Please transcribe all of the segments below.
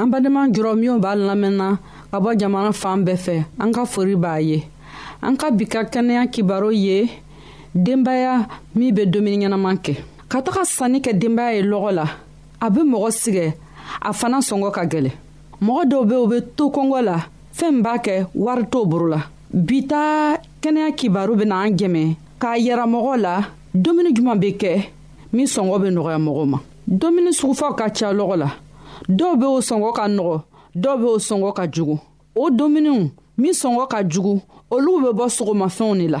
an badenma jɔrɔ minw b'a lamɛnna ka bɔ jamana fan bɛɛ fɛ an ka fori b'a ye an ka bi ka kɛnɛya kibaro ye denbaya min bɛ dumuni ɲɛnama kɛ ka taga sanni kɛ denbaya ye lɔgɔ la a bɛ mɔgɔ sigɛ a fana sɔngɔ ka gɛlɛ mɔgɔ dɔw bɛ u bɛ to kɔngɔ la fɛn b'a kɛ wari t'o boro la bi ta kɛnɛya kibaru bɛ na an jɛmɛ k'a yɛra mɔgɔ la dumuni juman bɛ kɛ min sɔngɔ bɛ nɔgɔya mɔgɔ ma dumuni sugufaw ka ca lɔgɔ la dɔw bɛ o sɔngɔ ka nɔgɔ dɔw bɛ o sɔngɔ ka jugu o dumuniw min sɔngɔ ka jugu olu bɛ bɔ sɔgɔmafɛnw de la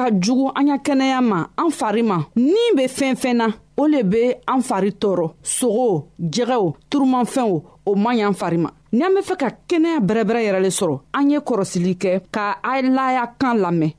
ka jugu an ka kɛnɛya ma an fari ma ni be fɛn fɛn na o le be an fari tɔɔrɔ sogo jɛgɛw turumanfɛnw o man y'an fari ma ni an be fɛ ka kɛnɛya bɛrɛbɛrɛ yɛrɛ le sɔrɔ an ye kɔrɔsili kɛ ka a laya kan lamɛn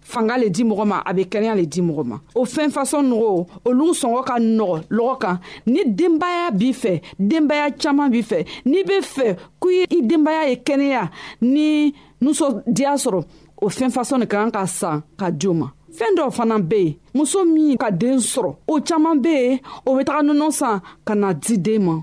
fanga le di mɔgɔ ma a bɛ kɛnɛya le di mɔgɔ ma o fɛn fasɔn nɔgɔ olu sɔngɔ ka nɔgɔ lɔgɔ kan ni denbaya b'i fɛ denbaya caman b'i fɛ n'i bɛ fɛ ko i denbaya ye kɛnɛya ni nisɔndiya sɔrɔ o fɛn fasɔn de ka kan ka san ka di o ma fɛn dɔw fana bɛ yen muso min ka den sɔrɔ o caman bɛ yen o bɛ taga nɔnɔ san ka na di den ma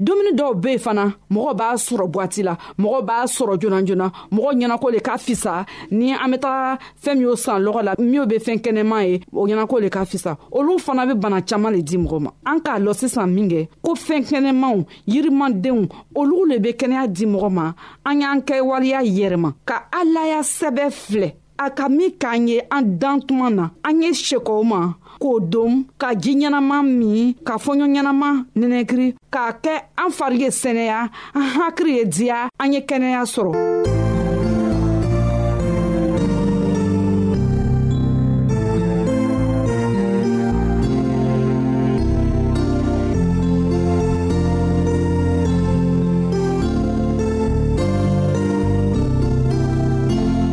dumuni dɔw be fana mɔgɔ b'a sɔrɔ bwati la mɔgɔ b'a sɔrɔ jonajona mɔgɔ ɲɛnako le ka fisa ni an be taga fɛɛn min y'o san lɔgɔ la minw be fɛɛn kɛnɛma ye o ɲɛnako le ka fisa olu fana be bana caaman le di mɔgɔ ma an k'a lɔ sisan minkɛ ko fɛɛn kɛnɛmaw yirimandenw olu le be kɛnɛya di mɔgɔ ma an y'an kɛ waleya yɛrɛma ka alaya sɛbɛ filɛ a ka min k'an ye an dan tuma na an ye sekɔw ma k'o don ka ji ɲɛnama min ka fɔɲɔ ɲɛnama nɛnɛkiri k'a kɛ an fari ye sɛnɛya an hakiri ye diya an ye kɛnɛya sɔrɔ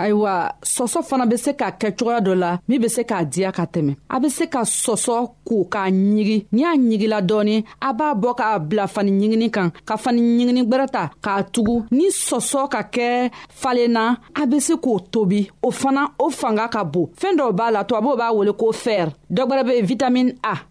ayiwa sɔsɔ fana bɛ se ka kɛ cogoya dɔ la min bɛ se k'a diya ka tɛmɛ a bɛ se ka sɔsɔ ko k'a ɲigi n'i y'a ɲigila dɔɔnin a b'a bɔ k'a bila fani ɲigini kan ka fani ɲigini gbɛrɛ ta k'a tugu ni sɔsɔ ka kɛ falen na a bɛ se k'o tobi o fana o fanga ka bon fɛn dɔw b'a la tubabuw b'a wele ko fɛrɛ dɔ bɛ yen vitamini a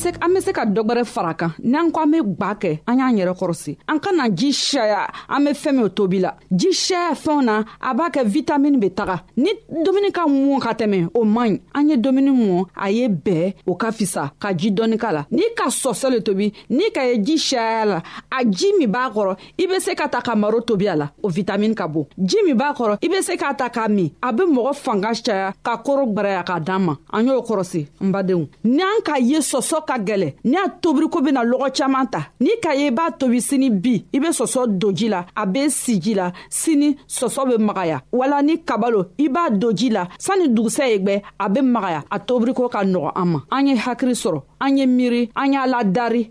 se an bɛ se ka dɔ wɛrɛ fara kan n'an ko an bɛ gwa kɛ an y'an yɛrɛ kɔrɔsi an ka na ji sɛya an bɛ fɛn min tobi la ji sɛya fɛnw na a b'a kɛ vitamini bɛ taga ni dumuni ka mɔn ka tɛmɛ o man ɲi an ye dumuni mɔn a ye bɛɛ o ka fisa ka ji dɔɔni k'a la n'i ka sɔsɔ le tobi n'i ka ye ji sɛya la a ji min b'a kɔrɔ i be se ka ta ka maro tobi a la o vitamin ka bon ji min b'a kɔrɔ i be se k'a ta k'a min a be mɔgɔ fanga caya ka koro gwaraya k'a dan ma an y'o kɔrɔsi n badenw ni an k'a ye sɔsɔ ka gwɛlɛ ni a tobiriko bena lɔgɔ caaman ta n'i k'a ye i b'a tobi sini bi i be sɔsɔ doji la a be siji la sini sɔsɔ be magaya wala ni kabalo i b'a doji la sanni dugusɛ ye gwɛ a be magaya a tobiriko ka nɔgɔ an ma an ye hakiri sɔrɔ an ye miiri an y'a ladari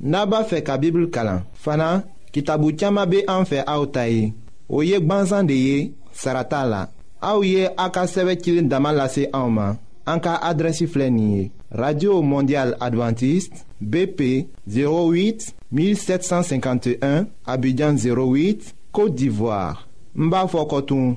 n'a b'a fɛ ka bibulu kalan fana kitabu caman bɛ an fɛ aw ta ye o ye gbansan de ye sara t'a la aw ye a ka sɛbɛn cilen dama lase anw ma an ka adrɛsi filɛ nin ye radio mondial adventiste bp 08 1751 abidjan 08 côte d'ivoire n b'a fɔ kɔtun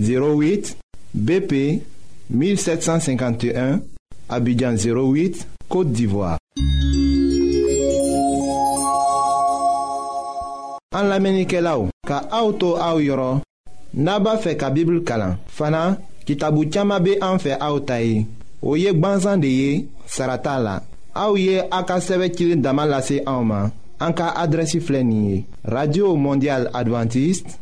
08 BP 1751 Abidjan 08 Côte d'Ivoire. An lamenikelaw ka auto to aw yɔrɔ n'a b'a fɛ ka Bible kalan fana kitabu caaman be an fɛ aw ta ye o ye gwanzan de ye sarata la aw ye a ka sɛbɛ cili dama lase anw ma an ka radio mondial adventiste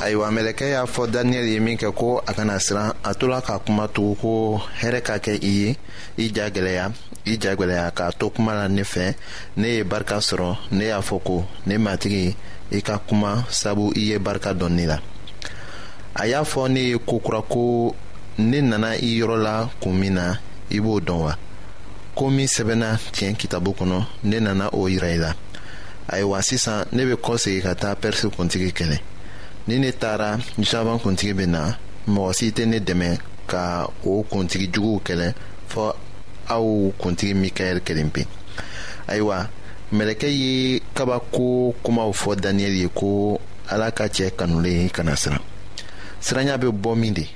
ayiwa mɛlɛkɛ y'a fɔ daniyɛli ye min kɛ ko a kana siran a tola ka kuma tugu ko hɛrɛ ka kɛ i ye i ja gɛlɛya i ja gɛlɛya k'a to kuma la ne fɛ ne ye barika sɔrɔ ne y'a fɔ ko ne matigi i ka kuma sabu i ye barika dɔn ne la a y'a fɔ ne ye ko kura ko ne nana i yɔrɔ la kun min na i b'o dɔn wa ko min sɛbɛnna tiɲɛ kitabu kɔnɔ ne nana o yira i la ayiwa sisan ne bɛ kɔ segin ka taa pɛrisi kuntigi kɛnɛ ni ne taara jaban kuntigi bɛ na mɔgɔ si tɛ ne dɛmɛ ka o kuntigi juguw kɛlɛ fɔ aw kuntigi mikaɛl kelen pe ayiwa mɛlɛkɛ ye kabako kumaw fɔ daniyɛli ye ko ala ka cɛ kanulen kana siran siranya bɛ bɔ min de